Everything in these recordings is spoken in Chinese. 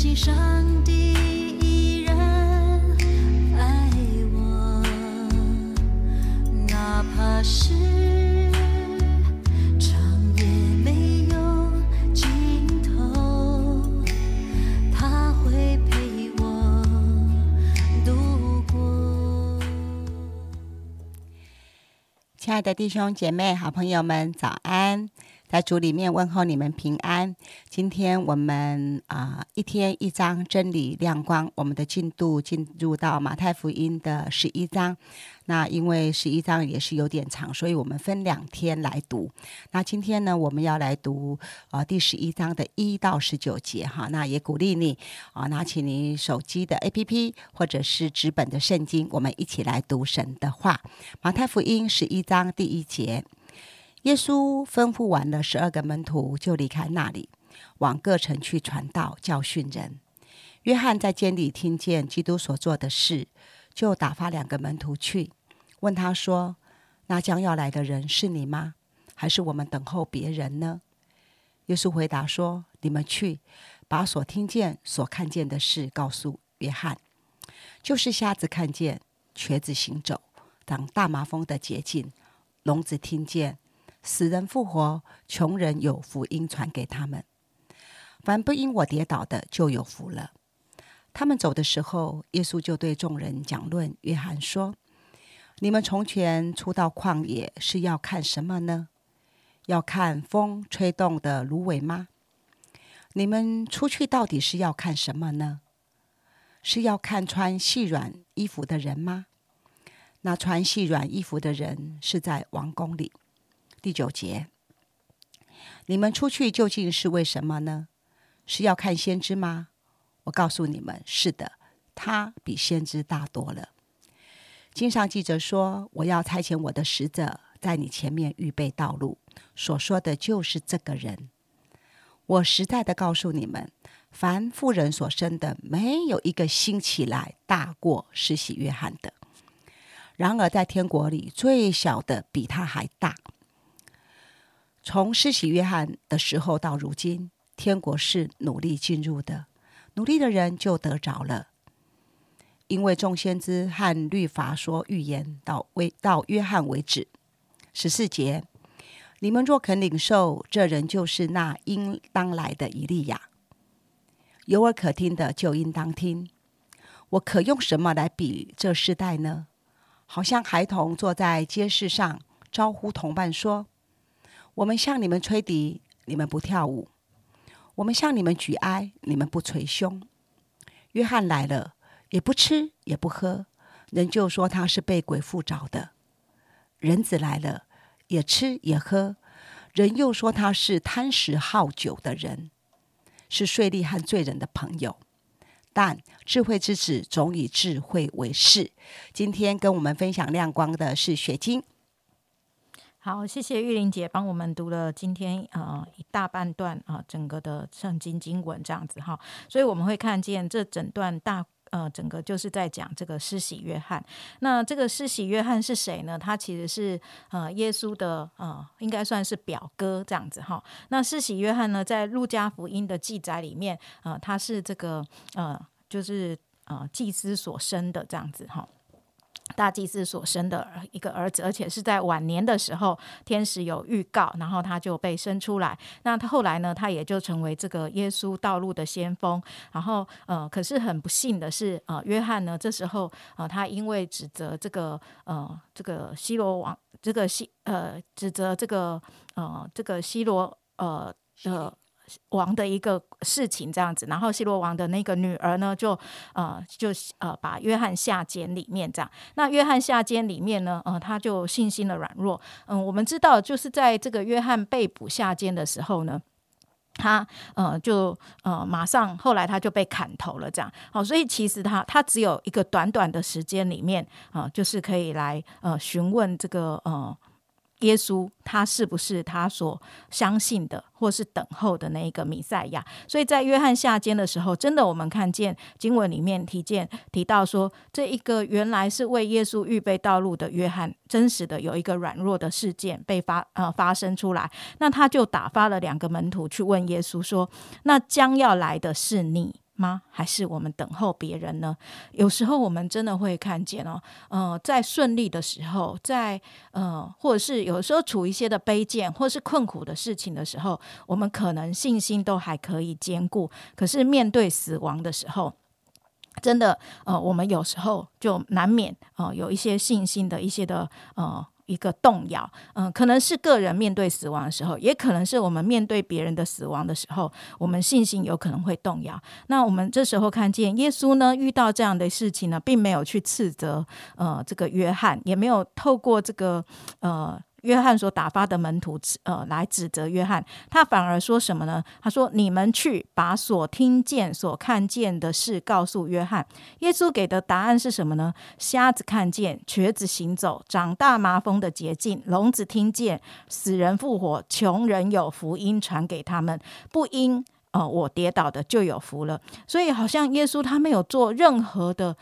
信上帝依然爱我，哪怕是长夜没有尽头，他会陪我度过。亲爱的弟兄姐妹、好朋友们，早安！在主里面问候你们平安。今天我们啊、一天一章真理亮光，我们的进度进入到马太福音的十一章。那因为十一章也是有点长，所以我们分两天来读。那今天呢，我们要来读呃第十一章的一到十九节哈。那也鼓励你啊、拿起你手机的 APP 或者是纸本的圣经，我们一起来读神的话。马太福音十一章第一节。耶稣吩咐完了十二个门徒，就离开那里，往各城去传道、教训人。约翰在监里听见基督所做的事，就打发两个门徒去，问他说：“那将要来的人是你吗？还是我们等候别人呢？”耶稣回答说：“你们去，把所听见、所看见的事告诉约翰，就是瞎子看见，瘸子行走，长大麻风的洁净，聋子听见。”死人复活，穷人有福音传给他们。凡不因我跌倒的，就有福了。他们走的时候，耶稣就对众人讲论约翰说：“你们从前出到旷野是要看什么呢？要看风吹动的芦苇吗？你们出去到底是要看什么呢？是要看穿细软衣服的人吗？那穿细软衣服的人是在王宫里。”第九节，你们出去究竟是为什么呢？是要看先知吗？我告诉你们，是的，他比先知大多了。经上记着说：“我要差遣我的使者在你前面预备道路。”所说的就是这个人。我实在的告诉你们，凡妇人所生的，没有一个兴起来大过施洗约翰的。然而在天国里，最小的比他还大。从施洗约翰的时候到如今，天国是努力进入的，努力的人就得着了。因为众先知和律法说预言到为到约翰为止。十四节，你们若肯领受，这人就是那应当来的以利亚。有耳可听的就应当听。我可用什么来比这世代呢？好像孩童坐在街市上，招呼同伴说。我们向你们吹笛，你们不跳舞；我们向你们举哀，你们不捶胸。约翰来了，也不吃也不喝，人就说他是被鬼附着的；人子来了，也吃也喝，人又说他是贪食好酒的人，是税吏和罪人的朋友。但智慧之子总以智慧为事。今天跟我们分享亮光的是雪晶。好，谢谢玉玲姐帮我们读了今天呃一大半段啊、整个的圣经经文这样子哈，所以我们会看见这整段大呃整个就是在讲这个施洗约翰。那这个施洗约翰是谁呢？他其实是呃耶稣的呃应该算是表哥这样子哈。那施洗约翰呢，在路加福音的记载里面，呃他是这个呃就是呃祭司所生的这样子哈。大祭司所生的一个儿子，而且是在晚年的时候，天使有预告，然后他就被生出来。那他后来呢，他也就成为这个耶稣道路的先锋。然后，呃，可是很不幸的是，呃，约翰呢，这时候，呃，他因为指责这个，呃，这个西罗王，这个西，呃，指责这个，呃，这个西罗，呃的。王的一个事情这样子，然后希罗王的那个女儿呢，就呃就呃把约翰下监里面这样。那约翰下监里面呢，呃他就信心的软弱。嗯，我们知道就是在这个约翰被捕下监的时候呢。他呃就呃马上后来他就被砍头了，这样好，所以其实他他只有一个短短的时间里面啊、呃，就是可以来呃询问这个呃耶稣他是不是他所相信的，或是等候的那一个弥赛亚。所以在约翰下监的时候，真的我们看见经文里面提见提到说，这一个原来是为耶稣预备道路的约翰，真实的有一个软弱的事件被发呃发生出来，那他就打发了两个门徒去问耶稣说：“那将要来的是你？”吗？还是我们等候别人呢？有时候我们真的会看见哦，呃，在顺利的时候，在呃，或者是有时候处一些的卑贱或是困苦的事情的时候，我们可能信心都还可以兼顾。可是面对死亡的时候，真的呃，我们有时候就难免呃有一些信心的一些的呃。一个动摇，嗯，可能是个人面对死亡的时候，也可能是我们面对别人的死亡的时候，我们信心有可能会动摇。那我们这时候看见耶稣呢，遇到这样的事情呢，并没有去斥责呃这个约翰，也没有透过这个呃。约翰所打发的门徒，呃，来指责约翰，他反而说什么呢？他说：“你们去把所听见、所看见的事告诉约翰。”耶稣给的答案是什么呢？瞎子看见，瘸子行走，长大麻风的捷径，聋子听见，死人复活，穷人有福音传给他们，不因呃我跌倒的就有福了。所以，好像耶稣他没有做任何的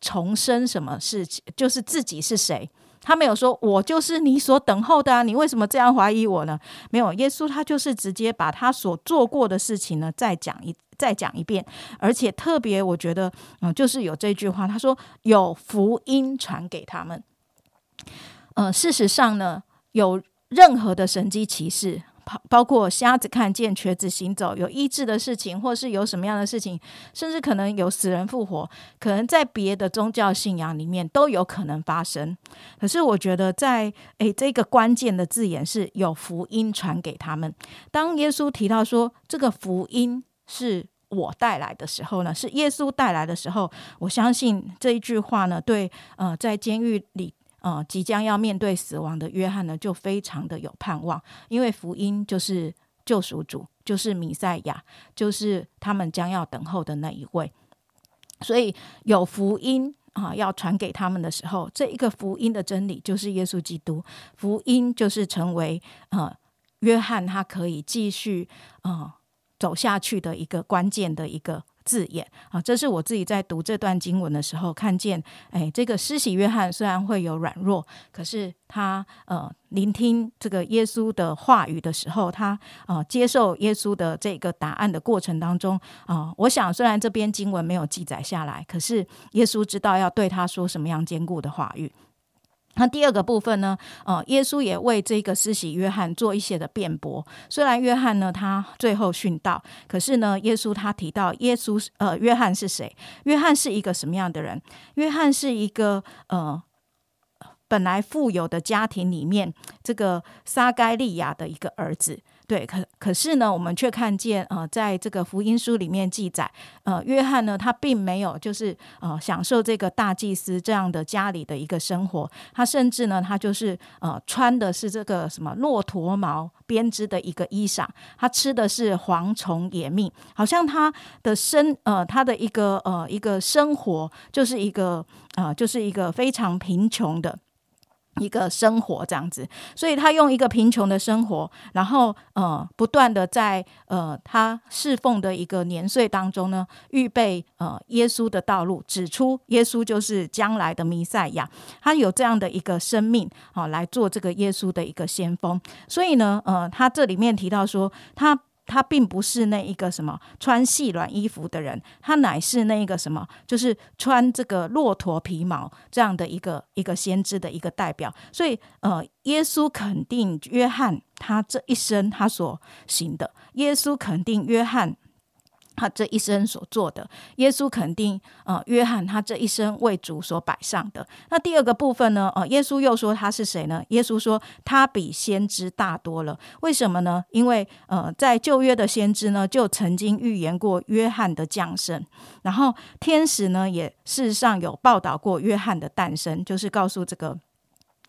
重生什么事情，就是自己是谁。他没有说，我就是你所等候的啊！你为什么这样怀疑我呢？没有，耶稣他就是直接把他所做过的事情呢，再讲一再讲一遍，而且特别我觉得，嗯，就是有这句话，他说有福音传给他们。嗯，事实上呢，有任何的神机骑士。包包括瞎子看见、瘸子行走，有医治的事情，或是有什么样的事情，甚至可能有死人复活，可能在别的宗教信仰里面都有可能发生。可是我觉得，在诶这个关键的字眼是有福音传给他们。当耶稣提到说这个福音是我带来的时候呢，是耶稣带来的时候，我相信这一句话呢，对呃在监狱里。呃，即将要面对死亡的约翰呢，就非常的有盼望，因为福音就是救赎主，就是弥赛亚，就是他们将要等候的那一位。所以有福音啊，要传给他们的时候，这一个福音的真理就是耶稣基督，福音就是成为呃约翰他可以继续呃走下去的一个关键的一个。字眼啊，这是我自己在读这段经文的时候看见。哎，这个施洗约翰虽然会有软弱，可是他呃聆听这个耶稣的话语的时候，他呃接受耶稣的这个答案的过程当中啊，我想虽然这边经文没有记载下来，可是耶稣知道要对他说什么样坚固的话语。那第二个部分呢？呃，耶稣也为这个施洗约翰做一些的辩驳。虽然约翰呢，他最后殉道，可是呢，耶稣他提到耶稣呃，约翰是谁？约翰是一个什么样的人？约翰是一个呃，本来富有的家庭里面这个撒该利亚的一个儿子。对，可可是呢，我们却看见，呃，在这个福音书里面记载，呃，约翰呢，他并没有就是呃享受这个大祭司这样的家里的一个生活，他甚至呢，他就是呃穿的是这个什么骆驼毛编织的一个衣裳，他吃的是蝗虫野蜜，好像他的生呃他的一个呃一个生活就是一个啊就是一个非常贫穷的。一个生活这样子，所以他用一个贫穷的生活，然后呃，不断的在呃他侍奉的一个年岁当中呢，预备呃耶稣的道路，指出耶稣就是将来的弥赛亚，他有这样的一个生命啊，来做这个耶稣的一个先锋。所以呢，呃，他这里面提到说他。他并不是那一个什么穿细软衣服的人，他乃是那一个什么，就是穿这个骆驼皮毛这样的一个一个先知的一个代表。所以，呃，耶稣肯定约翰他这一生他所行的，耶稣肯定约翰。他这一生所做的，耶稣肯定，呃，约翰他这一生为主所摆上的。那第二个部分呢？呃，耶稣又说他是谁呢？耶稣说他比先知大多了。为什么呢？因为呃，在旧约的先知呢，就曾经预言过约翰的降生，然后天使呢，也事实上有报道过约翰的诞生，就是告诉这个。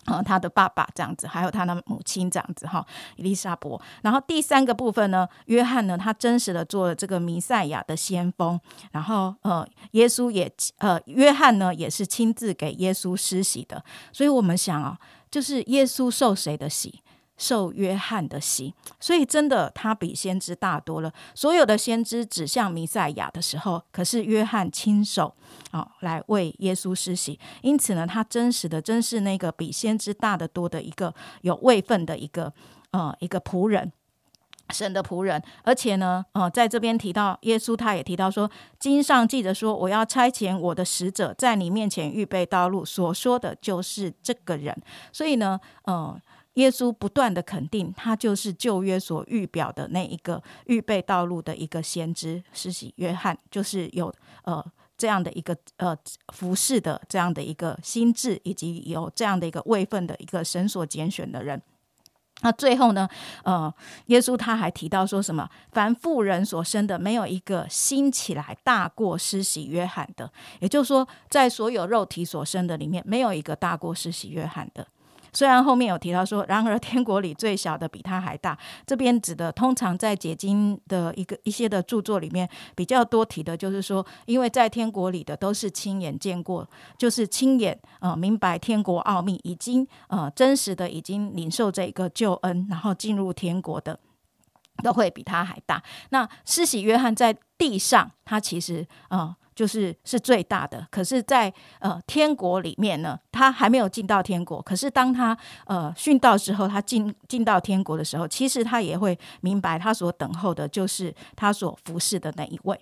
啊，他的爸爸这样子，还有他的母亲这样子哈，伊丽莎伯。然后第三个部分呢，约翰呢，他真实的做了这个弥赛亚的先锋。然后呃，耶稣也呃，约翰呢也是亲自给耶稣施洗的。所以我们想啊，就是耶稣受谁的洗？受约翰的洗，所以真的他比先知大多了。所有的先知指向弥赛亚的时候，可是约翰亲手啊来为耶稣施洗，因此呢，他真实的真是那个比先知大得多的一个有位分的一个呃一个仆人。神的仆人，而且呢，呃，在这边提到耶稣，他也提到说，经上记着说，我要差遣我的使者在你面前预备道路，所说的就是这个人。所以呢，呃，耶稣不断的肯定，他就是旧约所预表的那一个预备道路的一个先知，施洗约翰，就是有呃这样的一个呃服侍的这样的一个心智，以及有这样的一个位分的一个神所拣选的人。那最后呢？呃，耶稣他还提到说什么？凡妇人所生的，没有一个兴起来大过施洗约翰的。也就是说，在所有肉体所生的里面，没有一个大过施洗约翰的。虽然后面有提到说，然而天国里最小的比他还大。这边指的通常在解经的一个一些的著作里面比较多提的，就是说，因为在天国里的都是亲眼见过，就是亲眼呃明白天国奥秘，已经呃真实的已经领受这一个救恩，然后进入天国的，都会比他还大。那施洗约翰在地上，他其实啊。就是是最大的，可是，在呃天国里面呢，他还没有进到天国。可是当他呃殉道之后，他进进到天国的时候，其实他也会明白，他所等候的就是他所服侍的那一位。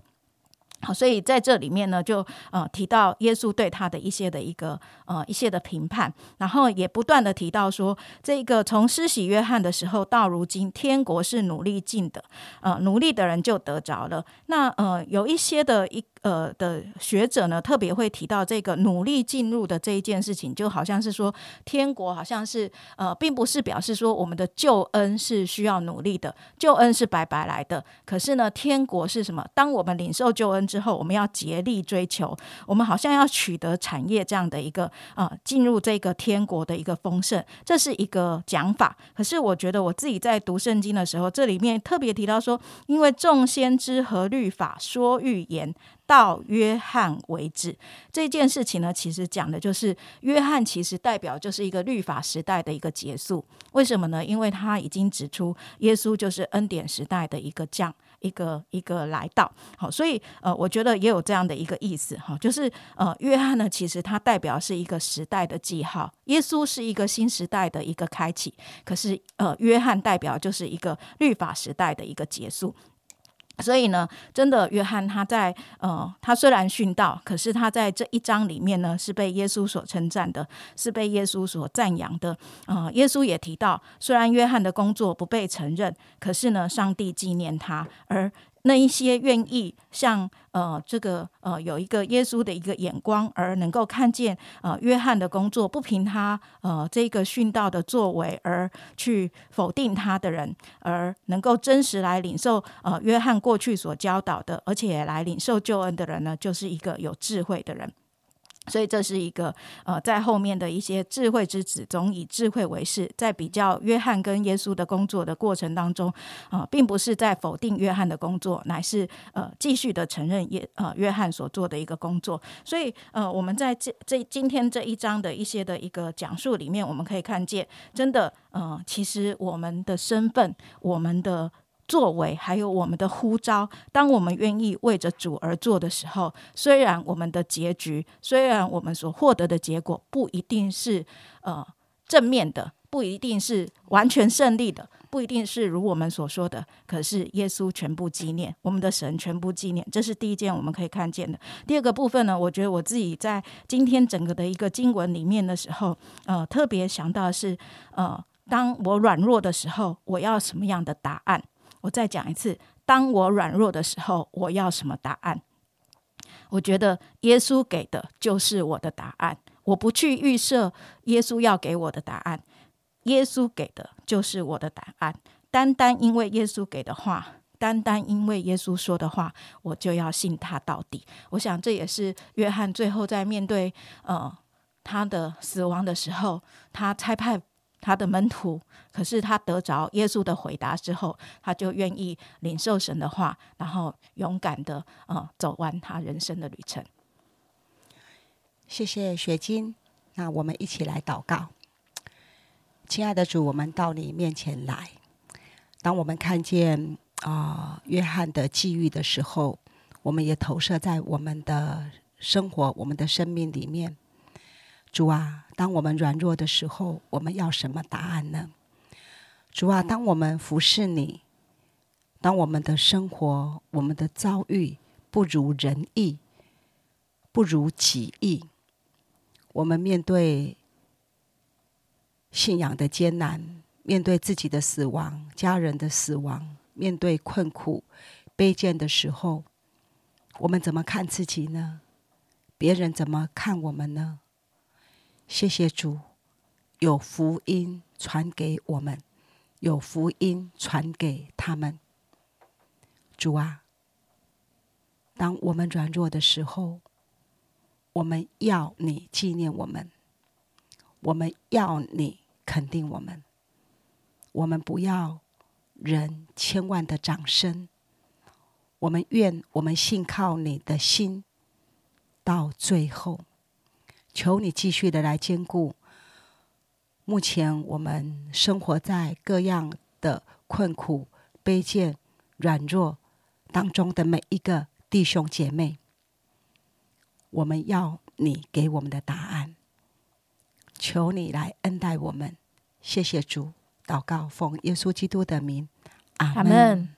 好，所以在这里面呢，就呃提到耶稣对他的一些的一个呃一些的评判，然后也不断的提到说，这个从施洗约翰的时候到如今，天国是努力进的，呃，努力的人就得着了。那呃有一些的一。呃的学者呢，特别会提到这个努力进入的这一件事情，就好像是说天国好像是呃，并不是表示说我们的救恩是需要努力的，救恩是白白来的。可是呢，天国是什么？当我们领受救恩之后，我们要竭力追求，我们好像要取得产业这样的一个啊，进入这个天国的一个丰盛，这是一个讲法。可是我觉得我自己在读圣经的时候，这里面特别提到说，因为众先知和律法说预言。到约翰为止这件事情呢，其实讲的就是约翰其实代表就是一个律法时代的一个结束。为什么呢？因为他已经指出耶稣就是恩典时代的一个降，一个一个来到。好，所以呃，我觉得也有这样的一个意思哈，就是呃，约翰呢，其实他代表是一个时代的记号，耶稣是一个新时代的一个开启，可是呃，约翰代表就是一个律法时代的一个结束。所以呢，真的，约翰他在呃，他虽然殉道，可是他在这一章里面呢，是被耶稣所称赞的，是被耶稣所赞扬的。呃，耶稣也提到，虽然约翰的工作不被承认，可是呢，上帝纪念他，而。那一些愿意像呃这个呃有一个耶稣的一个眼光，而能够看见呃约翰的工作不凭他呃这个殉道的作为而去否定他的人，而能够真实来领受呃约翰过去所教导的，而且来领受救恩的人呢，就是一个有智慧的人。所以这是一个呃，在后面的一些智慧之子总以智慧为事，在比较约翰跟耶稣的工作的过程当中，啊，并不是在否定约翰的工作，乃是呃继续的承认耶呃约翰所做的一个工作。所以呃，我们在这这今天这一章的一些的一个讲述里面，我们可以看见，真的呃，其实我们的身份，我们的。作为还有我们的呼召，当我们愿意为着主而做的时候，虽然我们的结局，虽然我们所获得的结果不一定是呃正面的，不一定是完全胜利的，不一定是如我们所说的，可是耶稣全部纪念，我们的神全部纪念，这是第一件我们可以看见的。第二个部分呢，我觉得我自己在今天整个的一个经文里面的时候，呃，特别想到是，呃，当我软弱的时候，我要什么样的答案？我再讲一次，当我软弱的时候，我要什么答案？我觉得耶稣给的就是我的答案。我不去预设耶稣要给我的答案，耶稣给的就是我的答案。单单因为耶稣给的话，单单因为耶稣说的话，我就要信他到底。我想这也是约翰最后在面对呃他的死亡的时候，他差派。他的门徒，可是他得着耶稣的回答之后，他就愿意领受神的话，然后勇敢的呃走完他人生的旅程。谢谢雪晶，那我们一起来祷告。亲爱的主，我们到你面前来。当我们看见啊约翰的际遇的时候，我们也投射在我们的生活、我们的生命里面。主啊，当我们软弱的时候，我们要什么答案呢？主啊，当我们服侍你，当我们的生活、我们的遭遇不如人意、不如己意，我们面对信仰的艰难，面对自己的死亡、家人的死亡，面对困苦、卑贱的时候，我们怎么看自己呢？别人怎么看我们呢？谢谢主，有福音传给我们，有福音传给他们。主啊，当我们软弱的时候，我们要你纪念我们，我们要你肯定我们，我们不要人千万的掌声，我们愿我们信靠你的心到最后。求你继续的来兼顾。目前我们生活在各样的困苦、卑贱、软弱当中的每一个弟兄姐妹，我们要你给我们的答案。求你来恩待我们，谢谢主。祷告，奉耶稣基督的名，阿门。